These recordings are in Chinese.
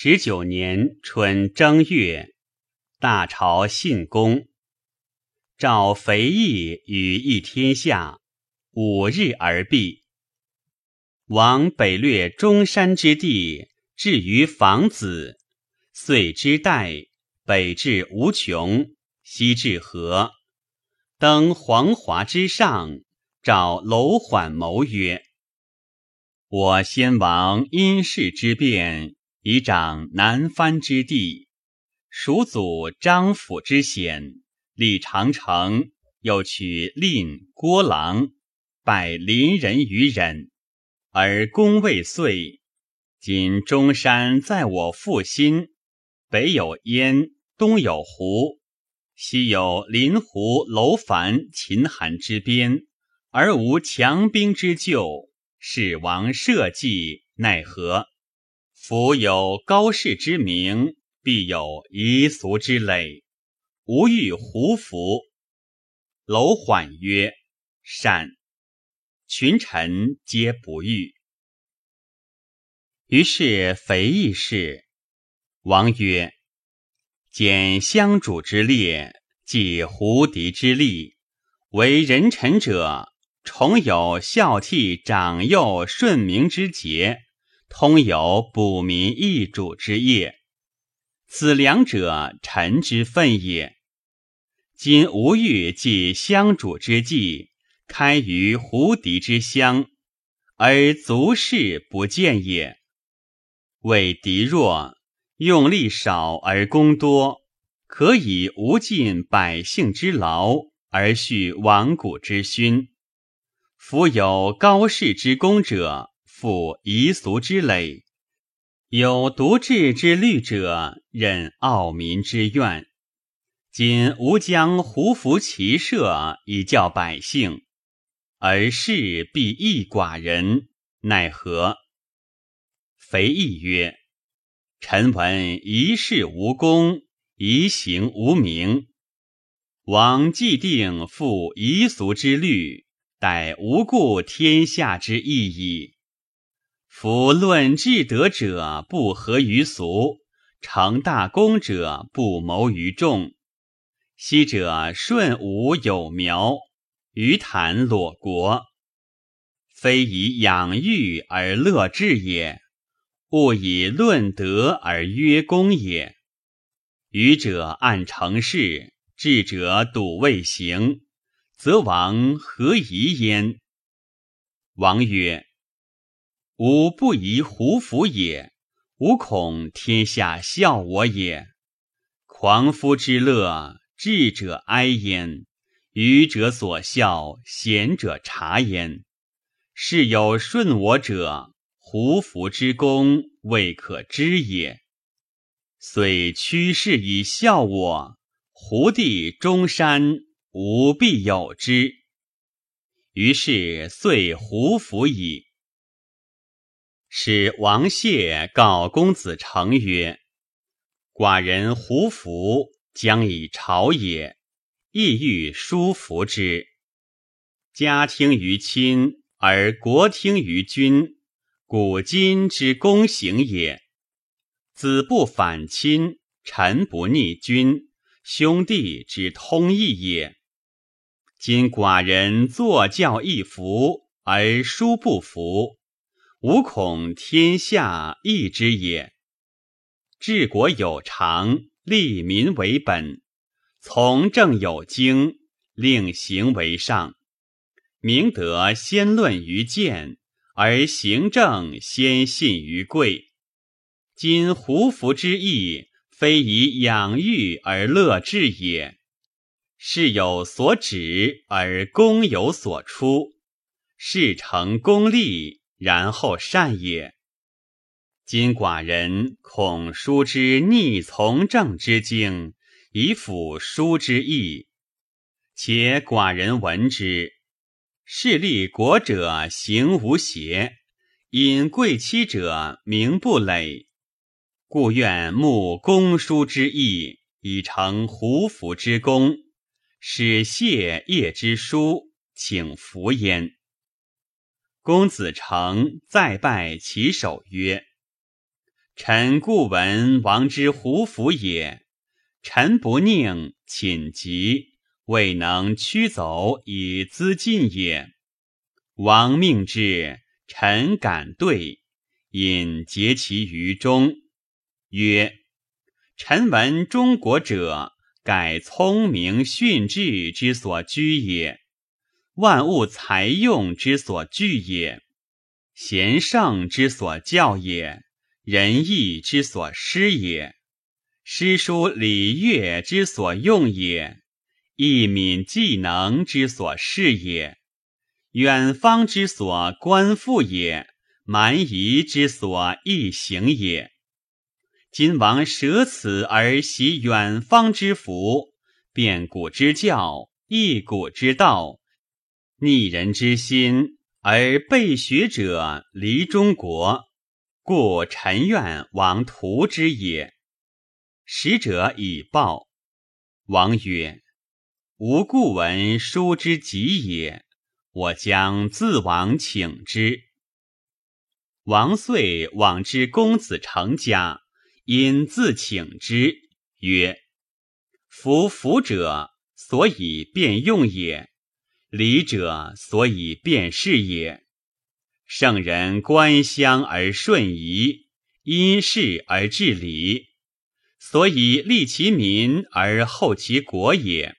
十九年春正月，大朝信公，召肥义与议天下，五日而毕。王北略中山之地，至于房子，遂之代，北至无穷，西至河，登黄华之上，召楼缓谋曰：“我先王因事之变。”以掌南藩之地，蜀祖张府之险，立长城，又取令郭郎，拜邻人于忍，而功未遂。今中山在我腹心，北有燕，东有胡，西有临湖楼烦、秦韩之边，而无强兵之救，使王社稷，奈何？夫有高士之名，必有夷俗之累。吾欲胡服。楼缓曰：“善。”群臣皆不欲。于是肥义事。王曰：“简相主之列，即胡敌之力，为人臣者，重有孝悌长幼顺明之节。”通有补民益主之业，此两者臣之分也。今吾欲继相主之计，开于胡敌之乡，而足士不见也。为敌弱，用力少而功多，可以无尽百姓之劳，而续亡古之勋。夫有高士之功者。负夷俗之累，有独治之虑者，任傲民之怨。今吾将胡服骑射以教百姓，而事必益寡人，奈何？肥义曰：“臣闻一事无功，一行无名。王既定负夷俗之虑，待无故天下之意矣。”夫论至德者不合于俗，成大功者不谋于众。昔者舜武有苗，于谈裸国，非以养育而乐治也，勿以论德而约功也。愚者按成事，智者笃未行，则王何疑焉？王曰。吾不疑胡服也，吾恐天下笑我也。狂夫之乐，智者哀焉；愚者所笑，贤者察焉。是有顺我者，胡服之功未可知也。虽屈士以笑我，胡地中山吾必有之。于是遂胡服矣。使王谢告公子成曰：“寡人胡服将以朝也，意欲叔服之。家听于亲，而国听于君，古今之公行也。子不反亲，臣不逆君，兄弟之通义也。今寡人坐教一服，而叔不服。”吾恐天下异之也。治国有常，利民为本；从政有经，令行为上。明德先论于谏，而行政先信于贵。今胡服之意，非以养育而乐治也。事有所指，而功有所出，事成功利。然后善也。今寡人恐书之逆从政之经，以辅书之意。且寡人闻之，势立国者行无邪，因贵戚者名不累，故愿慕公叔之意，以成胡服之功，使谢业之书，请服焉。公子成再拜其首曰：“臣故闻王之胡服也。臣不宁寝疾，未能驱走以资进也。王命至，臣敢对，引结其于中，曰：“臣闻中国者，改聪明训智之所居也，万物才用之所聚也，贤圣之所教也。”仁义之所施也，诗书礼乐之所用也，义敏技能之所事也，远方之所观复也，蛮夷之所易行也。今王舍此而习远方之福，变古之教，易古之道，逆人之心，而备学者离中国。故臣愿王图之也。使者以报。王曰：“吾故闻书之极也，我将自往请之。”王遂往之公子成家，因自请之，曰：“夫福者，所以变用也；礼者，所以变事也。”圣人观乡而顺仪，因事而治礼，所以利其民而后其国也。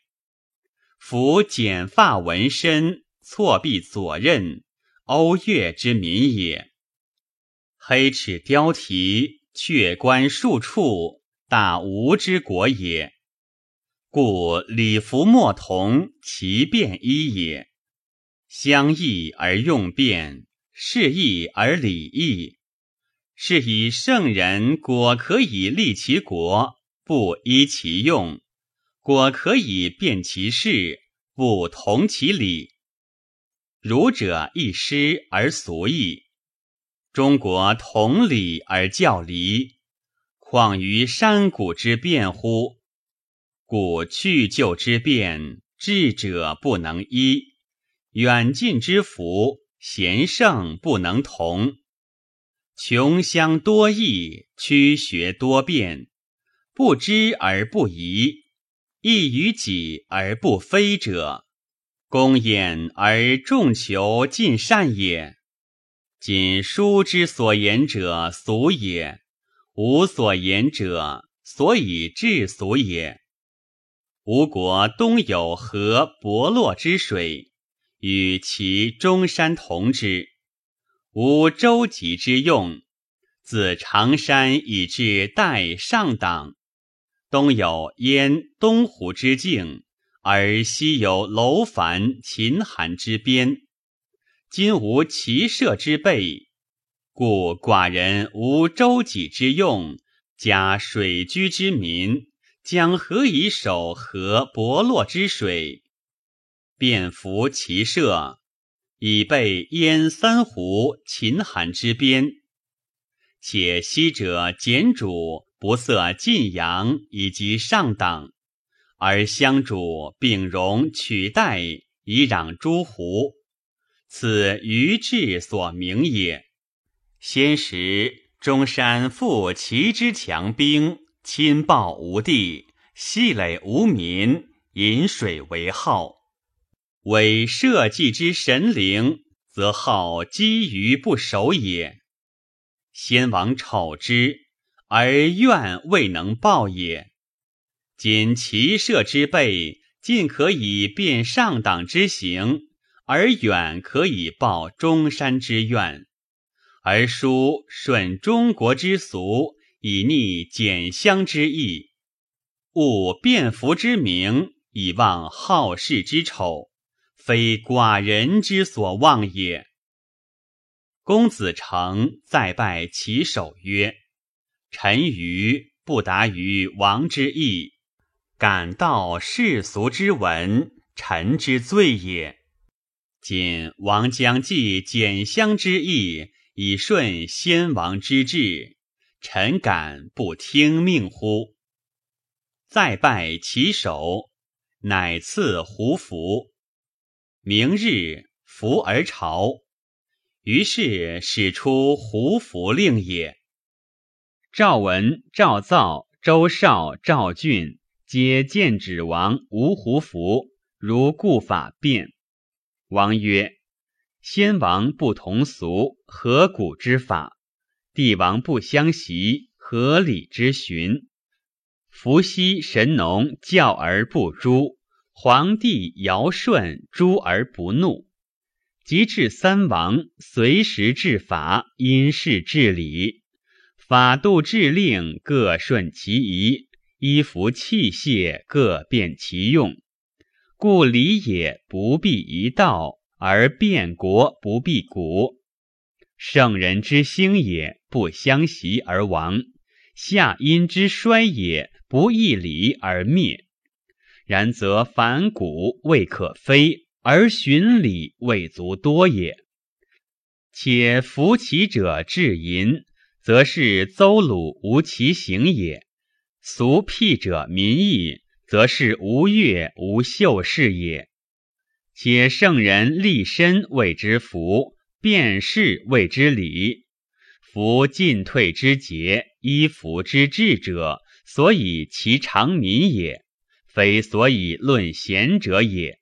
夫剪发纹身、错臂左衽、欧越之民也；黑齿雕蹄、却冠数处，大吴之国也。故礼服莫同，其变一也。相异而用变。是义而礼义，是以圣人果可以立其国，不依其用；果可以变其事，不同其礼。儒者一师而俗矣，中国同礼而教离，况于山谷之变乎？故去旧之变，智者不能依；远近之福。贤圣不能同，穷乡多异，曲学多变，不知而不疑，异于己而不非者，公焉而众求尽善也。今书之所言者俗也，吾所言者所以治俗也。吴国东有河伯洛之水。与其中山同之，无舟楫之用。自长山以至代上党，东有燕东湖之境，而西有楼烦秦韩之边。今无骑射之备，故寡人无舟楫之用，加水居之民，将何以守河伯洛之水？便服骑射，以备燕三湖、秦韩之边。且昔者简主不色晋阳以及上党，而相主秉容取代以攘诸胡，此于志所明也。先时中山复齐之强兵，亲暴无地，细累无民，饮水为号。为社稷之神灵，则好积于不守也。先王丑之，而怨未能报也。今其社之辈，尽可以变上党之行，而远可以报中山之怨，而书顺中国之俗，以逆简乡之意，务变服之名，以忘好事之丑。非寡人之所望也。公子成再拜其首曰：“臣愚不达于王之意，感道世俗之文，臣之罪也。今王将继简乡之意，以顺先王之志，臣敢不听命乎？”再拜其首，乃赐胡服。明日服而朝，于是使出胡服令也。赵文、赵造、周绍、赵俊皆见止王无胡服，如故法变。王曰：“先王不同俗，何古之法？帝王不相袭，何礼之循？伏羲、神农教而不诛，皇帝尧舜诛而不怒。”及至三王，随时治法，因事治理，法度制令各顺其宜，衣服器械各变其用。故礼也不必一道，而变国不必古。圣人之兴也，不相袭而亡；夏阴之衰也，不易礼而灭。然则反古未可非。而循礼未足多也，且服其者至淫，则是邹鲁无其行也；俗辟者民义，则是吴越无秀士也。且圣人立身谓之福，辨事谓之礼。夫进退之节，衣服之制者，所以其长民也，非所以论贤者也。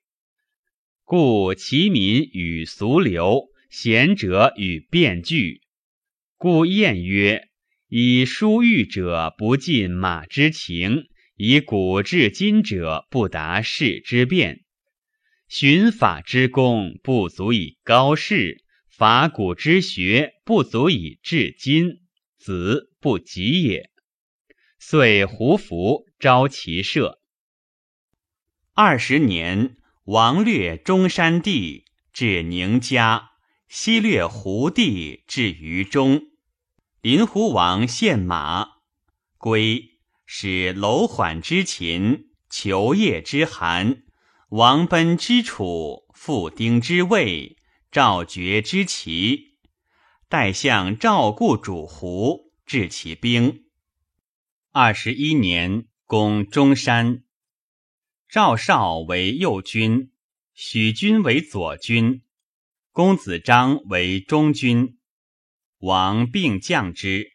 故其民与俗流，贤者与辩句。故谚曰：“以书喻者不尽马之情，以古至今者不达世之变。循法之功不足以高世，法古之学不足以至今，子不及也。”遂胡服招其射。二十年。王略中山地，至宁家；西略胡地，至于中。临胡王献马，归使楼缓之秦，求业之韩，王奔之楚，复丁之魏，赵绝之齐。代相赵固主胡，治其兵。二十一年，攻中山。赵绍为右军，许军为左军，公子章为中军。王并将之。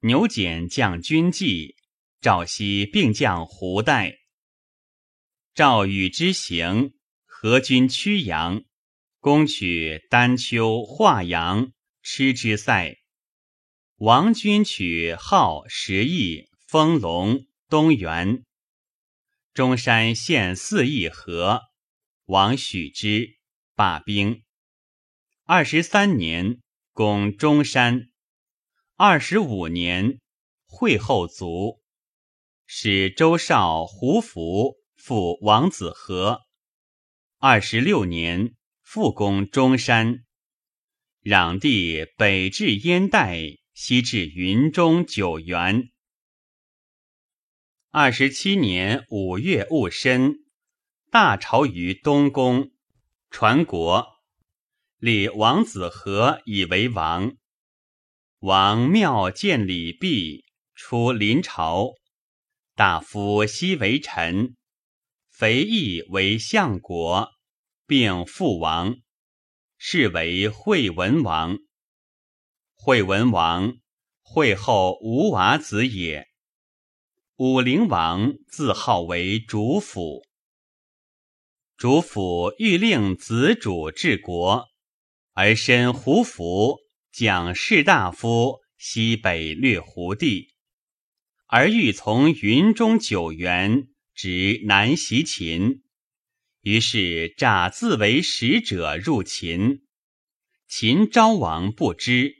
牛简将军计，赵熙并将胡代。赵与之行，合军曲阳，攻取丹丘、华阳，吃之塞。王军取号、十邑、丰隆、东原。中山县四邑和，王许之，罢兵。二十三年，攻中山。二十五年，会后卒。使周绍、胡服复王子和。二十六年，复攻中山。攘地北至燕代，西至云中、九原。二十七年五月戊申，大朝于东宫，传国，立王子和以为王。王庙见礼毕，出临朝。大夫西为臣，肥义为相国，并父王，是为惠文王。惠文王惠后吴娃子也。武陵王自号为主府，主府欲令子主治国，而身胡服，将士大夫西北略胡地，而欲从云中九原直南袭秦，于是诈自为使者入秦，秦昭王不知，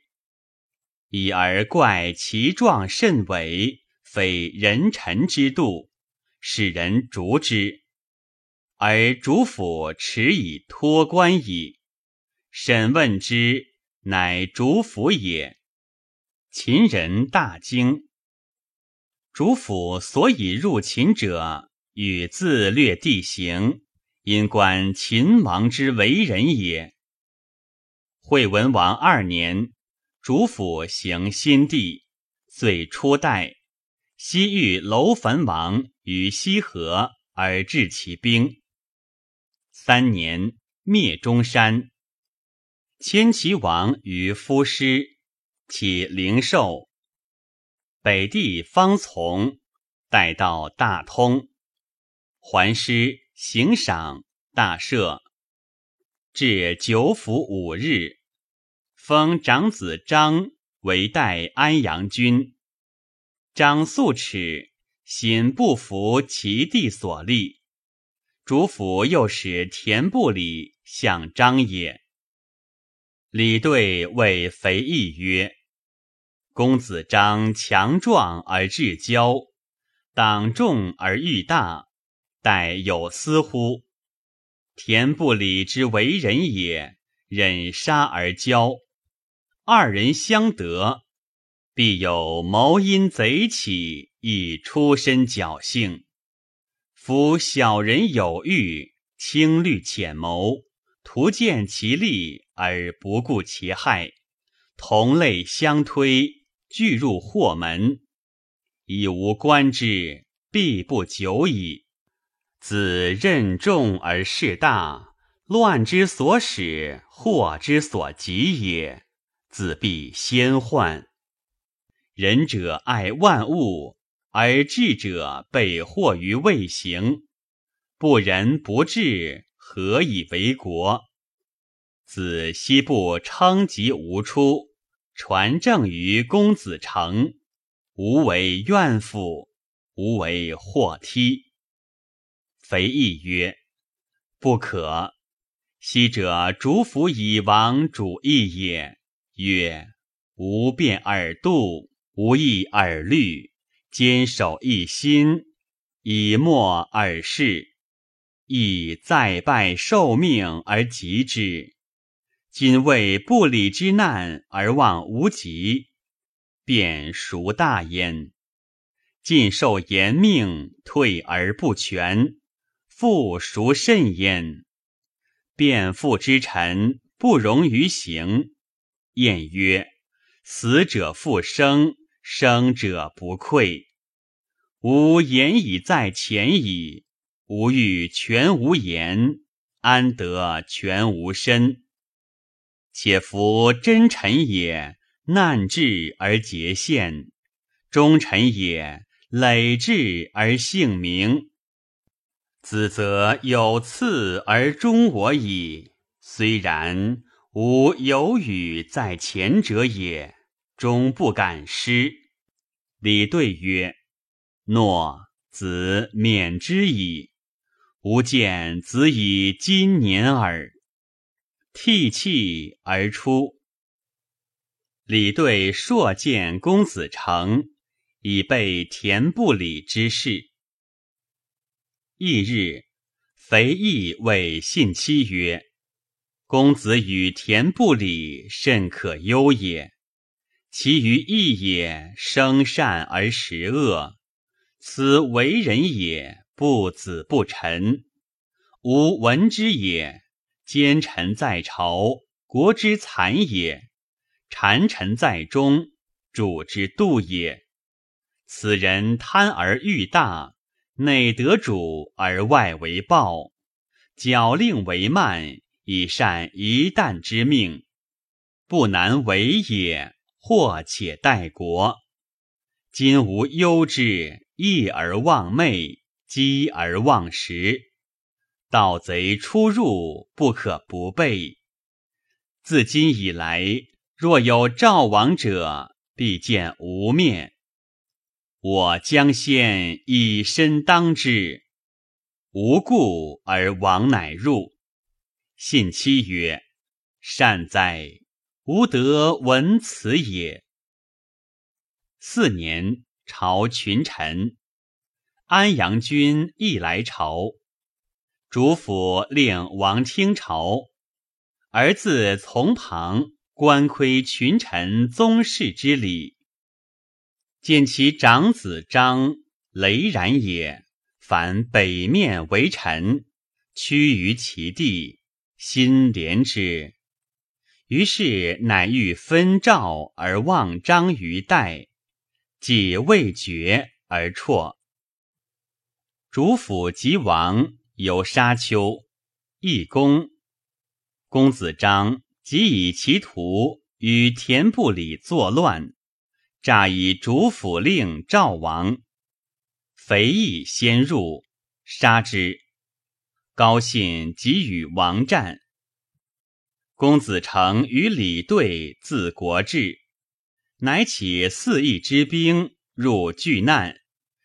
已而怪其状甚伟。非人臣之度，使人逐之，而主府持以托官矣。审问之，乃主府也。秦人大惊。主府所以入秦者，与自略地形，因观秦王之为人也。惠文王二年，主府行新地，遂出代。西域楼烦王于西河而治其兵。三年灭中山。迁齐王于夫师，起灵寿。北地方从，待到大通，还师行赏大赦，至九府五日，封长子张为代安阳君。张素耻，心不服其弟所立，主府又使田部里向张也。李对谓肥义曰。公子张强壮而志骄，党众而欲大，待有私乎？田不礼之为人也，忍杀而骄，二人相得，必有谋因贼起，以出身侥幸。夫小人有欲，轻虑浅谋，图见其利而不顾其害，同类相推。俱入祸门，已无官之，必不久矣。子任重而事大，乱之所始，祸之所及也。子必先患。仁者爱万物，而智者被祸于未行。不仁不智，何以为国？子西部称疾无出。传政于公子成，无为怨妇，无为祸梯。肥义曰：“不可。昔者主府以王主义也。曰：无变而度，无义而虑，坚守一心，以默而事，亦再拜受命而及之。”今为不礼之难而望无极，便孰大焉？尽受严命，退而不全，复孰甚焉？变父之臣，不容于行。晏曰：死者复生，生者不愧。吾言已在前矣。吾欲全无言，安得全无身？且夫真臣也，难治而节宪；忠臣也，累志而姓名。子则有次而终我矣。虽然，吾有语在前者也，终不敢失。李对曰：“诺，子免之矣。吾见子以今年耳。”涕泣而出。李对朔见公子成，以备田不礼之事。翌日，肥义谓信妻曰：“公子与田不礼，甚可忧也。其余义也，生善而食恶，此为人也，不子不臣。吾闻之也。”奸臣在朝，国之残也；谗臣在中，主之度也。此人贪而欲大，内得主而外为暴，矫令为慢，以善一旦之命，不难为也。或且待国。今无忧之，义而忘昧，饥而忘食。盗贼出入，不可不备。自今以来，若有赵王者，必见无面。我将先以身当之，无故而王乃入。信妻曰：“善哉！吾得闻此也。”四年，朝群臣，安阳君亦来朝。主府令王听朝，儿自从旁观窥群臣宗室之礼，见其长子张雷然也，凡北面为臣，屈于其地，心怜之。于是乃欲分赵而望张于代，既未决而辍。主府即亡。有沙丘，义公公子张即以其徒与田部里作乱，诈以主府令赵王，肥义先入，杀之。高信即与王战。公子成与李对自国至，乃起四邑之兵入巨难，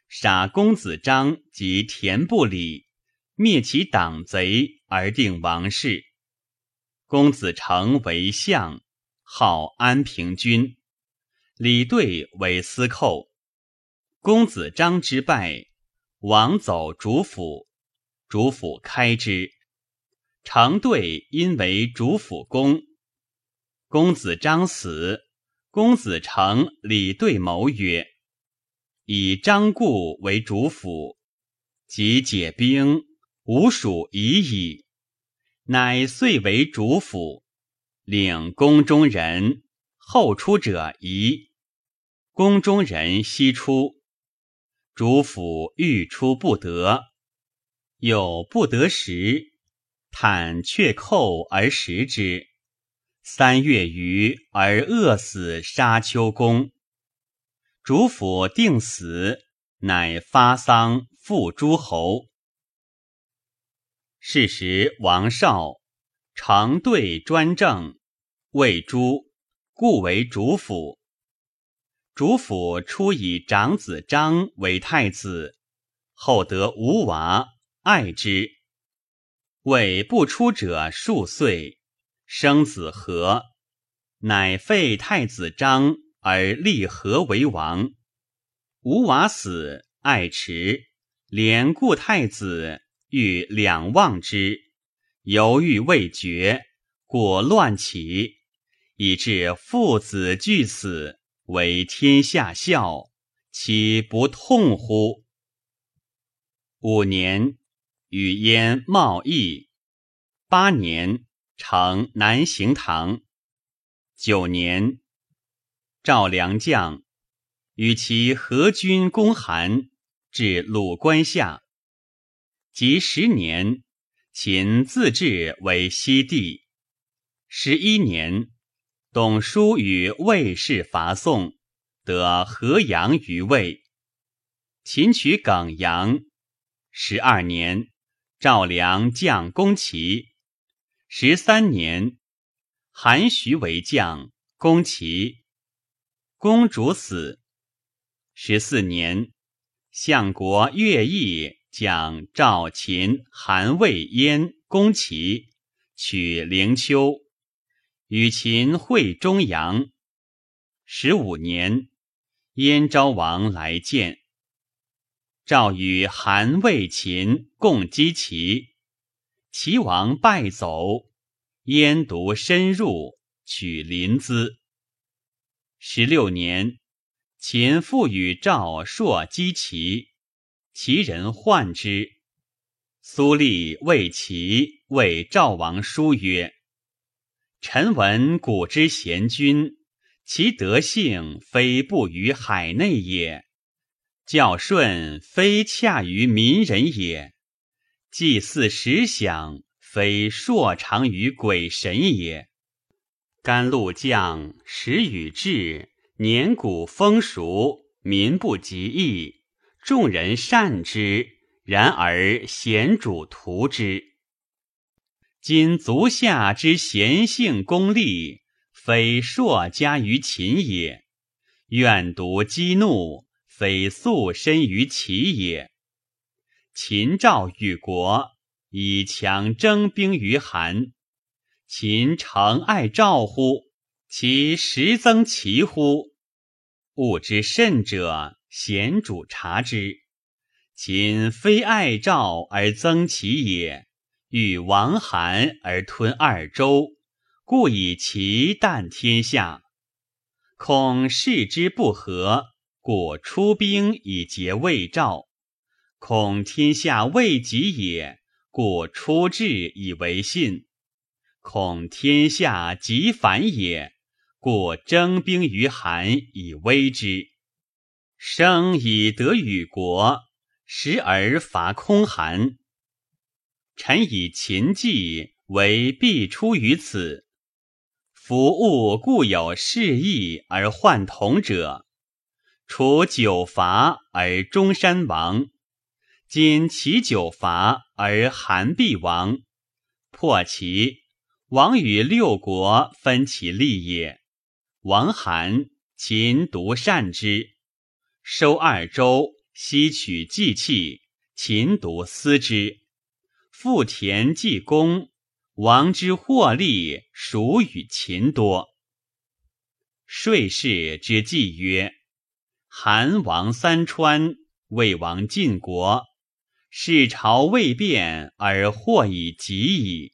杀公子章及田不礼，灭其党贼而定王室。公子成为相，号安平君；李对为司寇。公子章之败，王走主府，主府开之。成对因为主府公，公子章死，公子成、李对谋曰：“以张固为主府，即解兵，吾属已矣。”乃遂为主府，领宫中人，后出者疑。宫中人悉出，主府欲出不得，又不得食。叹却扣而食之，三月余而饿死沙丘公。主府定死，乃发丧复诸侯。是时王少常对专政，谓诸故为主府。主府初以长子张为太子，后得吴娃爱之。为不出者数岁，生子和，乃废太子张而立和为王。吴娃死，爱迟，连故太子欲两忘之，犹豫未决，果乱起，以致父子俱死，为天下笑，岂不痛乎？五年。与燕贸易，八年成南行堂。九年，赵良将与其合军攻韩，至鲁关下。及十年，秦自治为西帝。十一年，董叔与魏氏伐宋，得河阳于魏。秦取耿阳。十二年。赵良将攻齐，十三年，韩徐为将攻齐，公主死。十四年，相国乐毅将赵、秦、韩、魏、燕攻齐，取灵丘，与秦会中阳。十五年，燕昭王来见。赵与韩、魏、秦共击齐，齐王败走，燕独深入，取临淄。十六年，秦复与赵朔击齐，齐人患之。苏厉为齐为赵王书曰：“臣闻古之贤君，其德性非不于海内也。”教顺非洽于民人也，祭祀时享非硕长于鬼神也。甘露降，时雨至，年谷丰熟，民不及义，众人善之，然而贤主图之。今足下之贤性功利，非硕加于秦也，愿独激怒。非素身于齐也。秦赵与国以强征兵于韩，秦诚爱赵乎？其实增齐乎？物之甚者，贤主察之。秦非爱赵而增齐也，欲王韩而吞二周，故以齐淡天下。恐事之不和。故出兵以结魏赵，恐天下未及也；故出至以为信，恐天下即反也；故征兵于韩以威之。生以得与国，时而伐空韩。臣以秦计为必出于此。夫物固有事意而患同者。除九伐而中山亡，今齐九伐而韩必亡，破齐，王与六国分其利也。王韩，秦独善之，收二州，西取祭器，秦独思之。复田济公，王之获利属与秦多。税氏之计曰：韩王三川，魏王晋国，世朝未变而祸已及矣。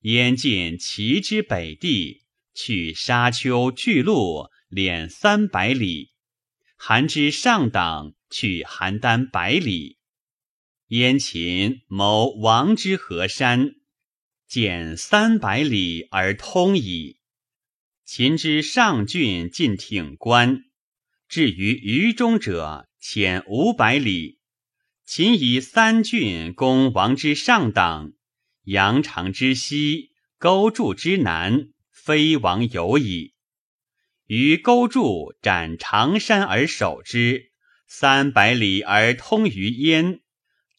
燕见齐之北地，取沙丘巨鹿，敛三百里；韩之上党，取邯郸百里。燕秦谋王之河山，减三百里而通矣。秦之上郡尽挺关，至于于中者，遣五百里。秦以三郡攻王之上党，阳长之西，勾注之南，非王有矣。于勾注斩长山而守之，三百里而通于燕。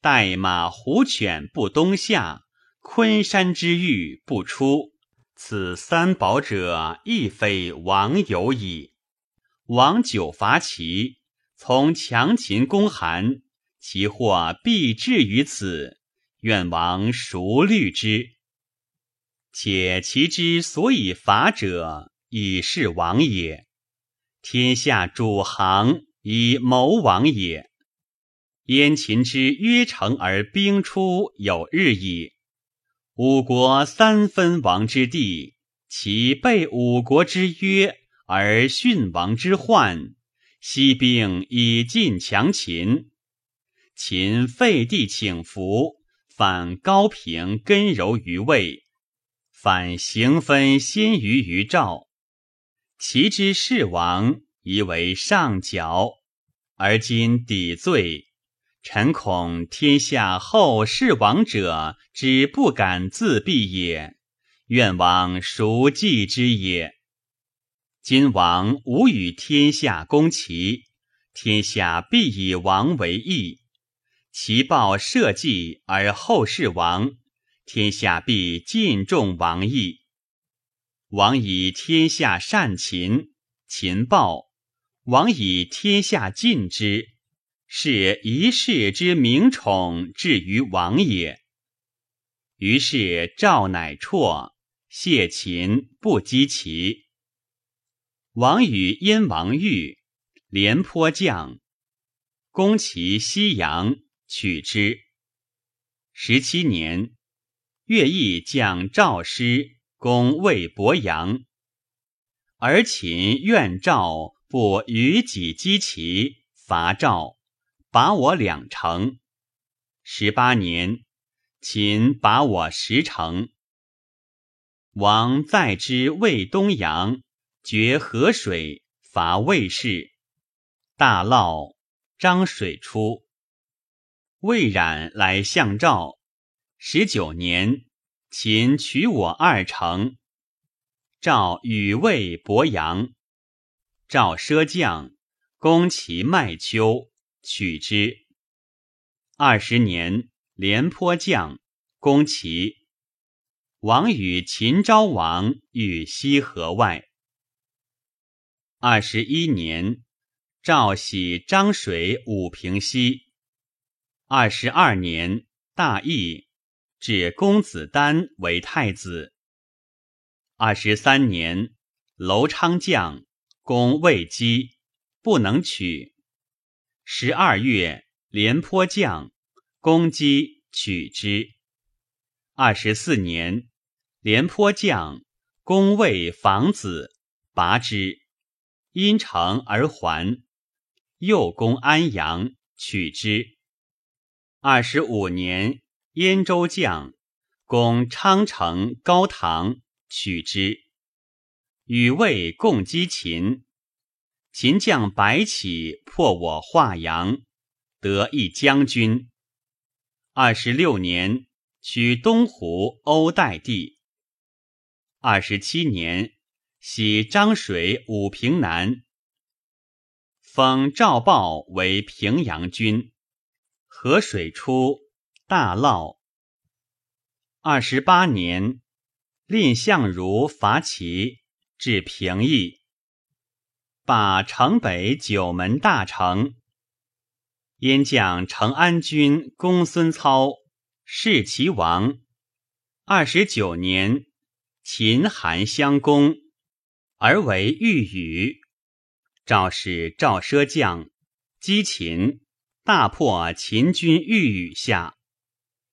待马虎犬不东下，昆山之玉不出。此三宝者，亦非王有矣。王久伐齐，从强秦攻韩，其祸必至于此。愿王熟虑之。且其之所以伐者，以事王也。天下主行，以谋王也。燕秦之约成而兵出，有日矣。五国三分王之地，其背五国之约而殉王之患，西兵以尽强秦。秦废帝请服，反高平根柔于魏，反行分先于于赵。其之世王，宜为上角，而今抵罪。臣恐天下后世王者之不敢自毙也，愿王熟记之也。今王无与天下攻齐，天下必以王为义。其报社稷而后世王，天下必尽重王义。王以天下善秦，秦报；王以天下尽之。是一世之名宠至于王也。于是赵乃辍，谢秦，不击齐。王与燕王玉，廉颇将，攻其西阳，取之。十七年，乐毅将赵师攻魏博阳，而秦怨赵不与己击齐，伐赵。拔我两城，十八年，秦拔我十城。王再之魏东阳，决河水，伐魏氏。大涝，漳水出。魏冉来相赵。十九年，秦取我二城。赵与魏博阳。赵奢将，攻其麦丘。取之。二十年，廉颇将攻齐。王与秦昭王遇西河外。二十一年，赵喜漳水武平西。二十二年，大义，指公子丹为太子。二十三年，楼昌将攻魏姬，不能取。十二月，廉颇将攻击取之。二十四年，廉颇将攻魏房子，拔之，因城而还。又攻安阳，取之。二十五年，燕州将攻昌城高唐，取之。与魏共击秦。秦将白起破我华阳，得一将军。二十六年，取东湖欧代地。二十七年，徙漳水武平南。封赵豹为平阳君。河水出，大涝。二十八年，蔺相如伐齐，至平邑，把城北九门大城。燕将成安君公孙操弑齐王。二十九年，秦韩相攻，而为御宇。赵使赵奢将击秦，大破秦军御宇下，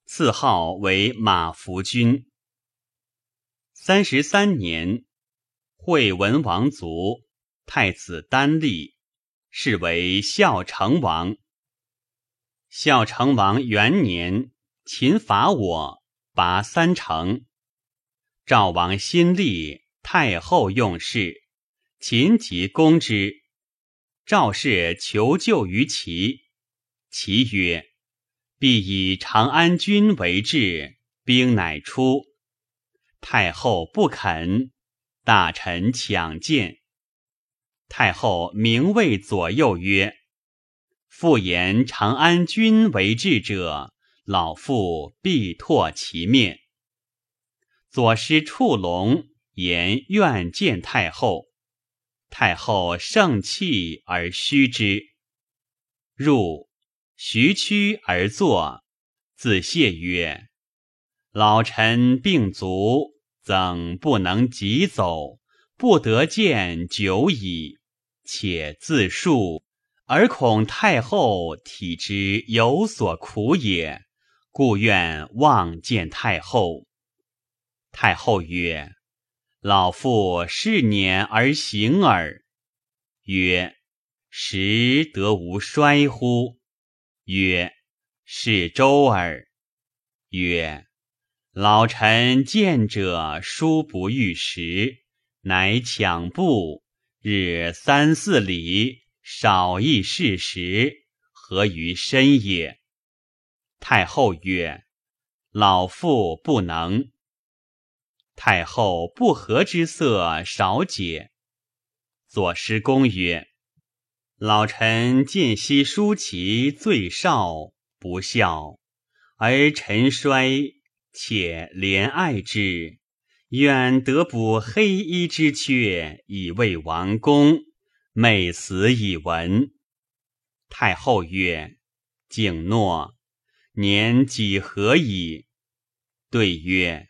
赐号为马服君。三十三年，惠文王卒，太子丹立，是为孝成王。孝成王元年，秦伐我，拔三城。赵王新立，太后用事，秦即攻之。赵氏求救于齐，齐曰：“必以长安君为质，兵乃出。”太后不肯，大臣抢见。太后明谓左右曰：“复言长安君为质者，老妇必唾其面。”左师触龙言愿见太后。太后盛气而虚之，入徐屈而坐，自谢曰：“老臣病足，怎不能疾走？不得见久矣。且自述，而恐太后体之有所苦也，故愿望见太后。”太后曰。老妇是年而行耳。曰：时得无衰乎？曰：是周耳。曰：老臣见者殊不欲食，乃抢步日三四里，少亦是食，何于身也？太后曰：老妇不能。太后不和之色少解。左师公曰：“老臣见昔舒淇最少不孝，而臣衰，且怜爱之，愿得补黑衣之缺，以为王公。昧死以闻。”太后曰：“景诺。年几何矣？”对曰。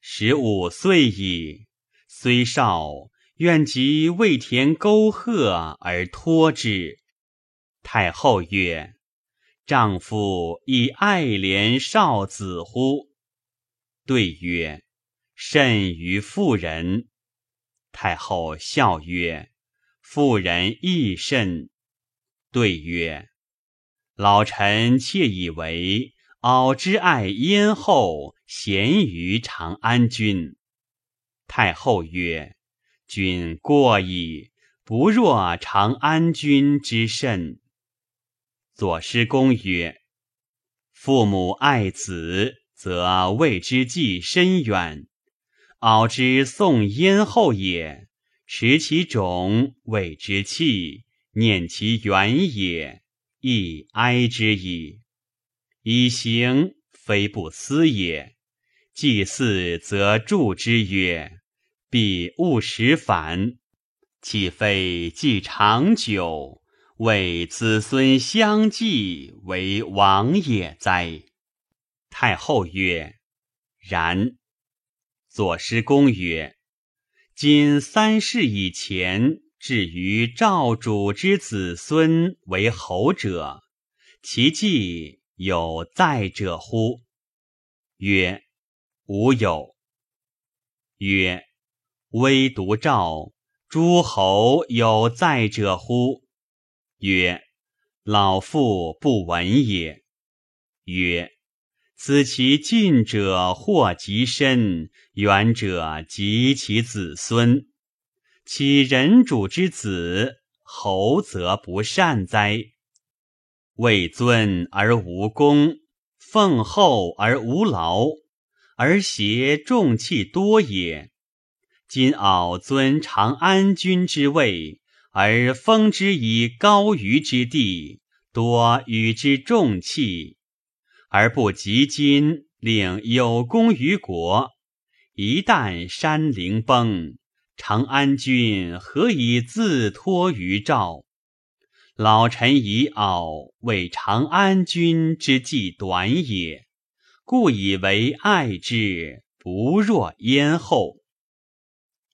十五岁矣，虽少，愿及未填沟壑而托之。太后曰：“丈夫以爱怜少子乎？”对曰：“甚于妇人。”太后笑曰：“妇人亦甚。”对曰：“老臣窃以为。”敖之爱燕后，贤于长安君。太后曰：“君过矣，不若长安君之甚。”左师公曰：“父母爱子，则为之计深远。敖之送燕后也，持其种，谓之器，念其远也，亦哀之矣。”以行非不思也，祭祀则助之曰：“必勿使反，岂非既长久，为子孙相继为王也哉？”太后曰：“然。”左师公曰：“今三世以前，至于赵主之子孙为侯者，其迹。”有在者乎？曰：吾有。曰：微独赵诸侯有在者乎？曰：老妇不闻也。曰：此其近者祸极深，远者及其子孙。其人主之子侯，则不善哉？位尊而无功，奉厚而无劳，而挟重器多也。今敖尊长安君之位，而封之以高于之地，多与之重器，而不及今令有功于国。一旦山陵崩，长安君何以自托于赵？老臣以傲为长安君之计短也，故以为爱之不若燕后。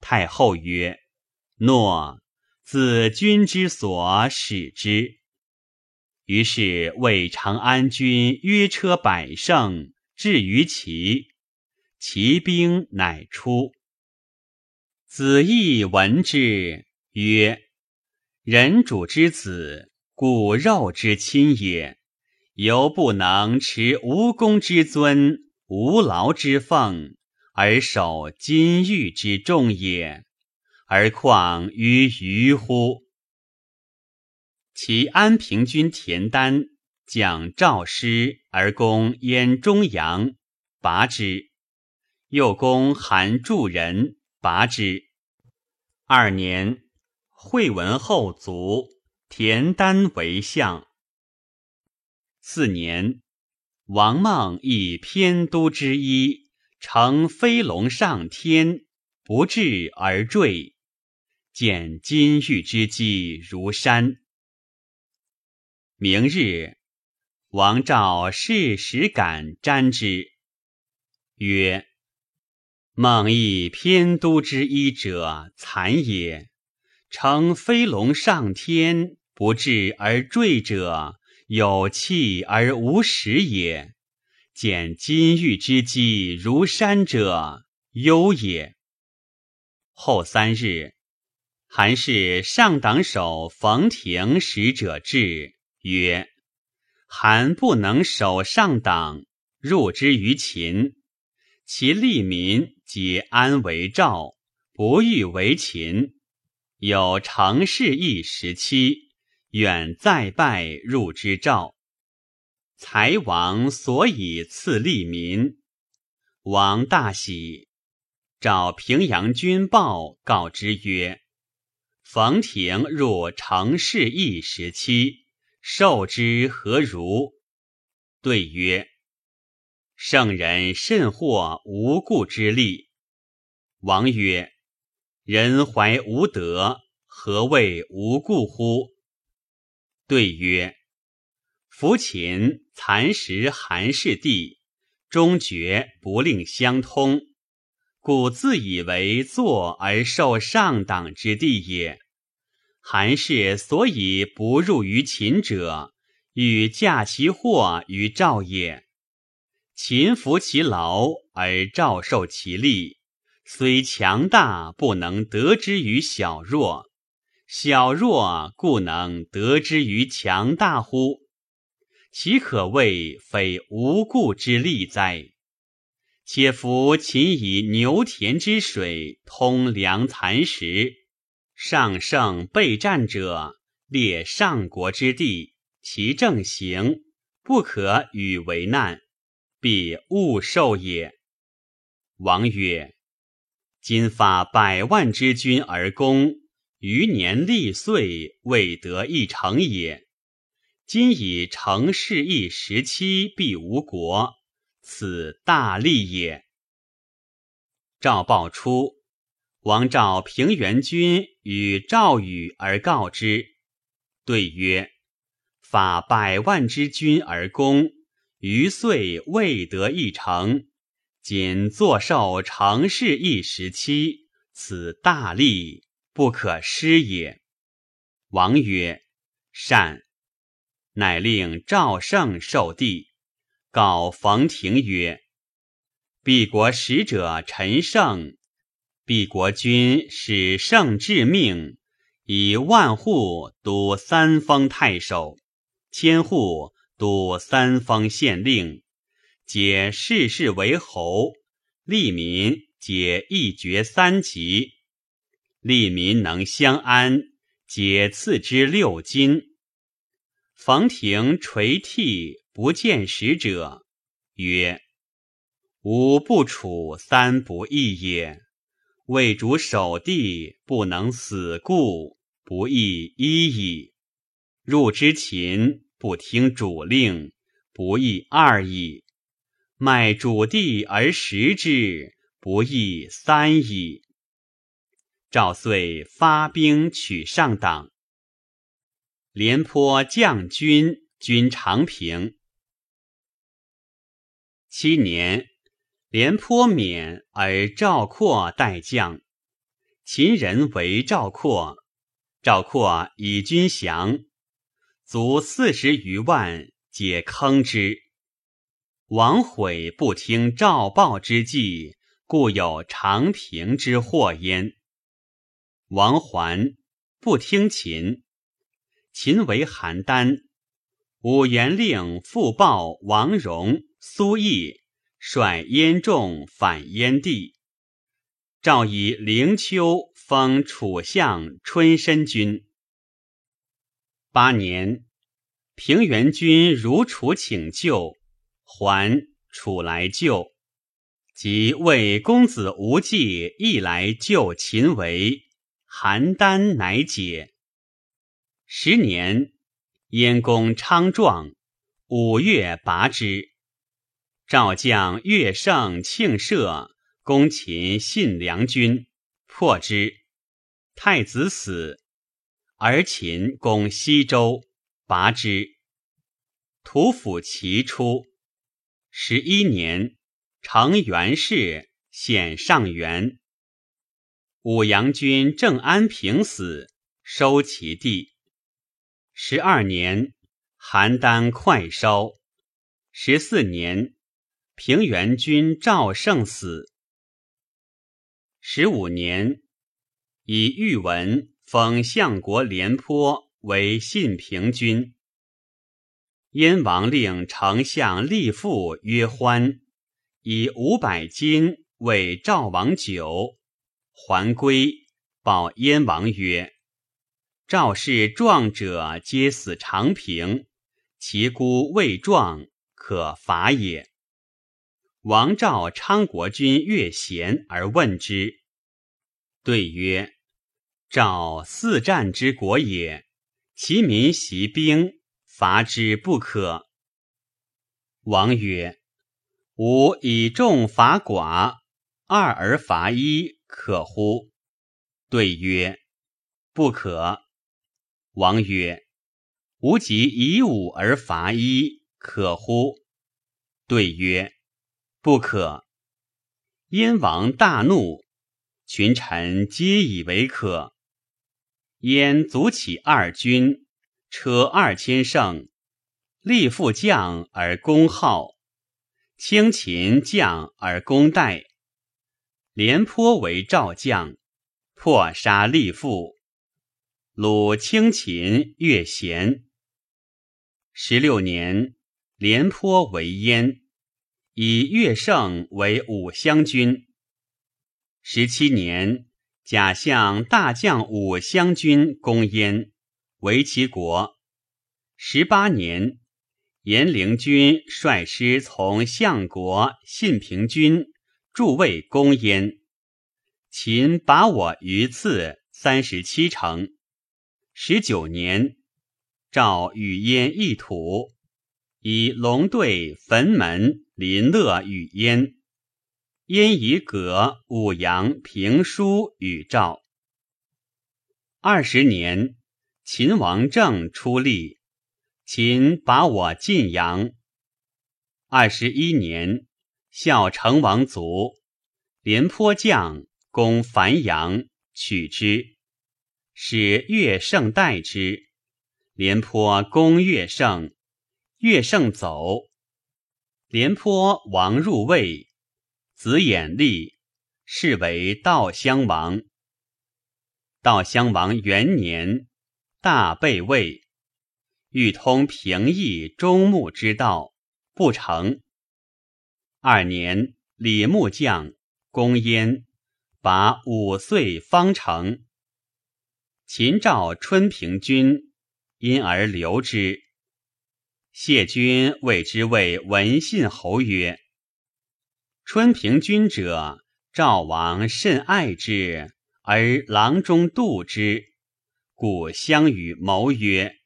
太后曰：“诺。”自君之所使之。于是为长安君约车百乘，至于齐，齐兵乃出。子义闻之，曰：“人主之子，骨肉之亲也，犹不能持无功之尊，无劳之奉，而守金玉之重也。”而况于虞乎？其安平君田丹讲赵师而攻燕中阳，拔之；又攻韩助人，拔之。二年，惠文后卒，田丹为相。四年，王莽以偏都之一，乘飞龙上天，不至而坠。见金玉之机如山。明日，王召适时感瞻之，曰：“孟邑偏都之一者，残也；乘飞龙上天，不至而坠者，有气而无实也。见金玉之机如山者，忧也。”后三日。韩氏上党守冯亭使者至，曰：“韩不能守上党，入之于秦，其利民皆安为赵，不欲为秦。有成事一时期，远再拜入之赵。才王所以赐利民，王大喜，召平阳君报告之曰。”冯亭入成事一时期，受之何如？对曰：“圣人甚获无故之利。”王曰：“人怀无德，何谓无故乎？”对曰：“夫秦蚕食韩氏地，终绝不令相通。”故自以为坐而受上党之地也。韩氏所以不入于秦者，欲嫁其祸于赵也。秦服其劳而赵受其利，虽强大，不能得之于小弱；小弱故能得之于强大乎？其可谓非无故之利哉？且夫秦以牛田之水通粮蚕食，上胜备战者，列上国之地，其政行不可与为难，必勿受也。王曰：今发百万之军而攻，余年历岁未得一成也。今以成事一时期，必无国。此大利也。赵报出，王召平原君与赵宇而告之，对曰：“发百万之军而攻，余岁未得一成，仅坐受成事一时期，此大利不可失也。”王曰：“善。”乃令赵胜受地。告冯亭曰：“敝国使者陈胜，毕国君使圣致命，以万户督三方太守，千户督三方县令，皆世世为侯，利民皆一爵三级。利民能相安，皆赐之六金。”冯亭垂涕。不见使者，曰：“吾不处三不义也。为主守地，不能死故，不亦一矣。入之秦，不听主令，不亦二矣。卖主地而食之，不亦三矣。赵遂发兵取上党。廉颇将军军长平。七年，廉颇免而赵括代将。秦人为赵括，赵括以军降，卒四十余万，皆坑之。王悔不听赵豹之计，故有长平之祸焉。王还，不听秦。秦为邯郸，武元令复报王戎、苏毅率燕众反燕地。诏以灵丘封楚相春申君。八年，平原君如楚请救，还楚来救，即魏公子无忌亦来救秦为，邯郸乃解。十年，燕公昌壮，五月拔之。赵将乐胜庆社。攻秦信良军，破之。太子死，而秦攻西周，拔之。屠府齐出。十一年，成元氏，显上元。武阳君郑安平死，收其地。十二年，邯郸快烧。十四年，平原君赵胜死。十五年，以玉文封相国廉颇为信平君。燕王令丞相立父曰欢，以五百金为赵王酒，还归，报燕王曰：“赵氏壮者皆死长平，其孤未壮，可伐也。”王召昌国君乐贤而问之，对曰：“赵四战之国也，其民习兵，伐之不可。”王曰：“吾以众伐寡，二而伐一，可乎？”对曰：“不可。”王曰：“吾即以五而伐一，可乎？”对曰：不可。燕王大怒，群臣皆以为可。燕卒起二军，车二千乘，立副将而攻号，轻秦将而攻代。廉颇为赵将，破杀立父，虏轻秦越贤。十六年，廉颇为燕。以乐胜为武乡军。十七年，假相大将武乡军攻燕，为其国。十八年，颜陵君率师从相国信平军助魏攻燕，秦拔我榆次三十七城。十九年，赵与燕一土。以龙队坟门林乐与燕，燕以葛武阳平书与赵。二十年，秦王政出力，秦把我晋阳。二十一年，孝成王卒，廉颇将攻樊阳，取之，使乐胜代之。廉颇攻乐胜。乐胜走，廉颇王入魏，子衍立，是为道襄王。道襄王元年，大被魏，欲通平易中牧之道，不成。二年，李牧将攻燕，拔五岁方城。秦赵春平君，因而留之。谢君谓之谓文信侯曰：“春平君者，赵王甚爱之，而郎中妒之，故相与谋曰：“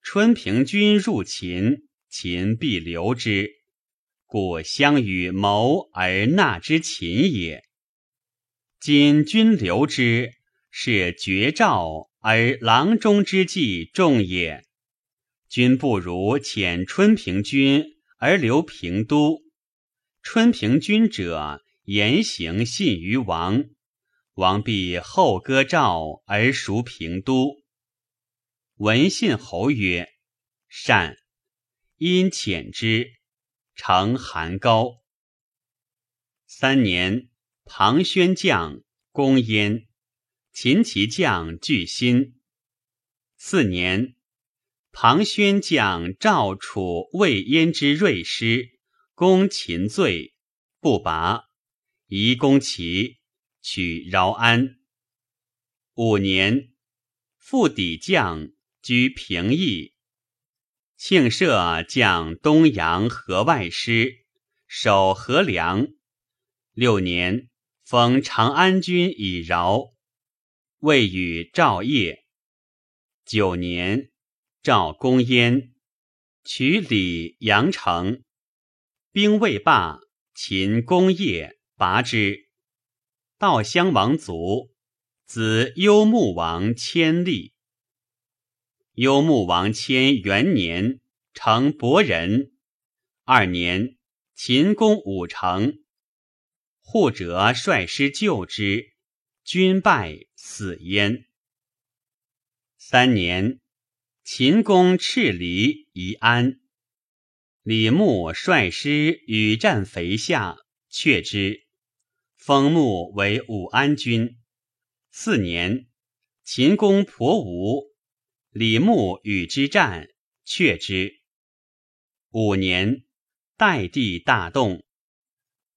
春平君入秦，秦必留之。”故相与谋而纳之秦也。今君留之，是绝赵而郎中之计重也。君不如遣春平君而留平都。春平君者，言行信于王，王必后割赵而赎平都。文信侯曰：“善。”因遣之。成韩高。三年，庞宣将攻燕，秦其将拒心。四年，庞宣将赵楚魏燕之锐师攻秦罪，不拔，移攻齐，取饶安。五年，复抵将居平邑。庆社将东阳河外师，守河梁。六年，封长安君以饶，未与赵业。九年，赵公燕，取李阳城，兵未罢，秦攻业，拔之。道襄王卒，子幽穆王千立。幽穆王迁元年，成伯仁。二年，秦攻武城，护者率师救之，军败，死焉。三年，秦公赤离、宜安，李牧率师与战肥下，却之，封牧为武安君。四年，秦公婆吴。李牧与之战，却之。五年，代地大动，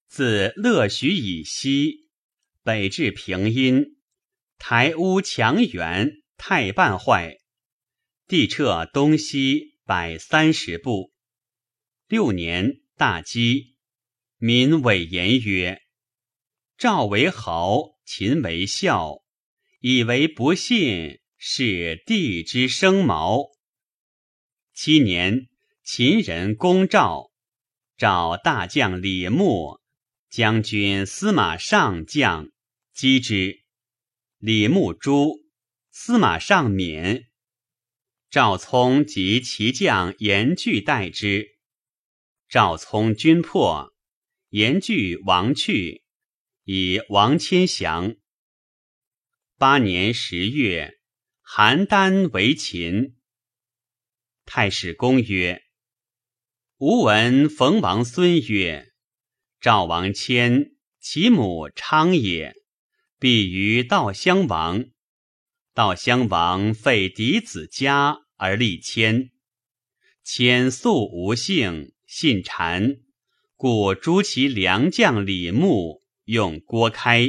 自乐许以西，北至平阴，台屋墙垣太半坏，地撤东西百三十步。六年，大饥，民委言曰：“赵为豪，秦为孝，以为不信。”是地之生毛。七年，秦人攻赵，赵大将李牧、将军司马尚将击之，李牧诛，司马尚免。赵聪及其将严惧待之，赵聪军破，严惧亡去，以王迁降。八年十月。邯郸为秦。太史公曰：“吾闻冯王孙曰：‘赵王迁，其母昌也，必于道襄王。道襄王废嫡子家而立迁，迁素无姓，信谗，故诛其良将李牧，用郭开，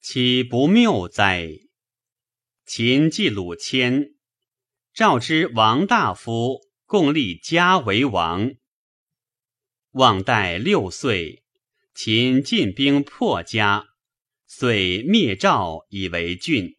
岂不谬哉？’”秦继鲁谦，赵之王大夫共立家为王。望代六岁，秦进兵破家，遂灭赵以为郡。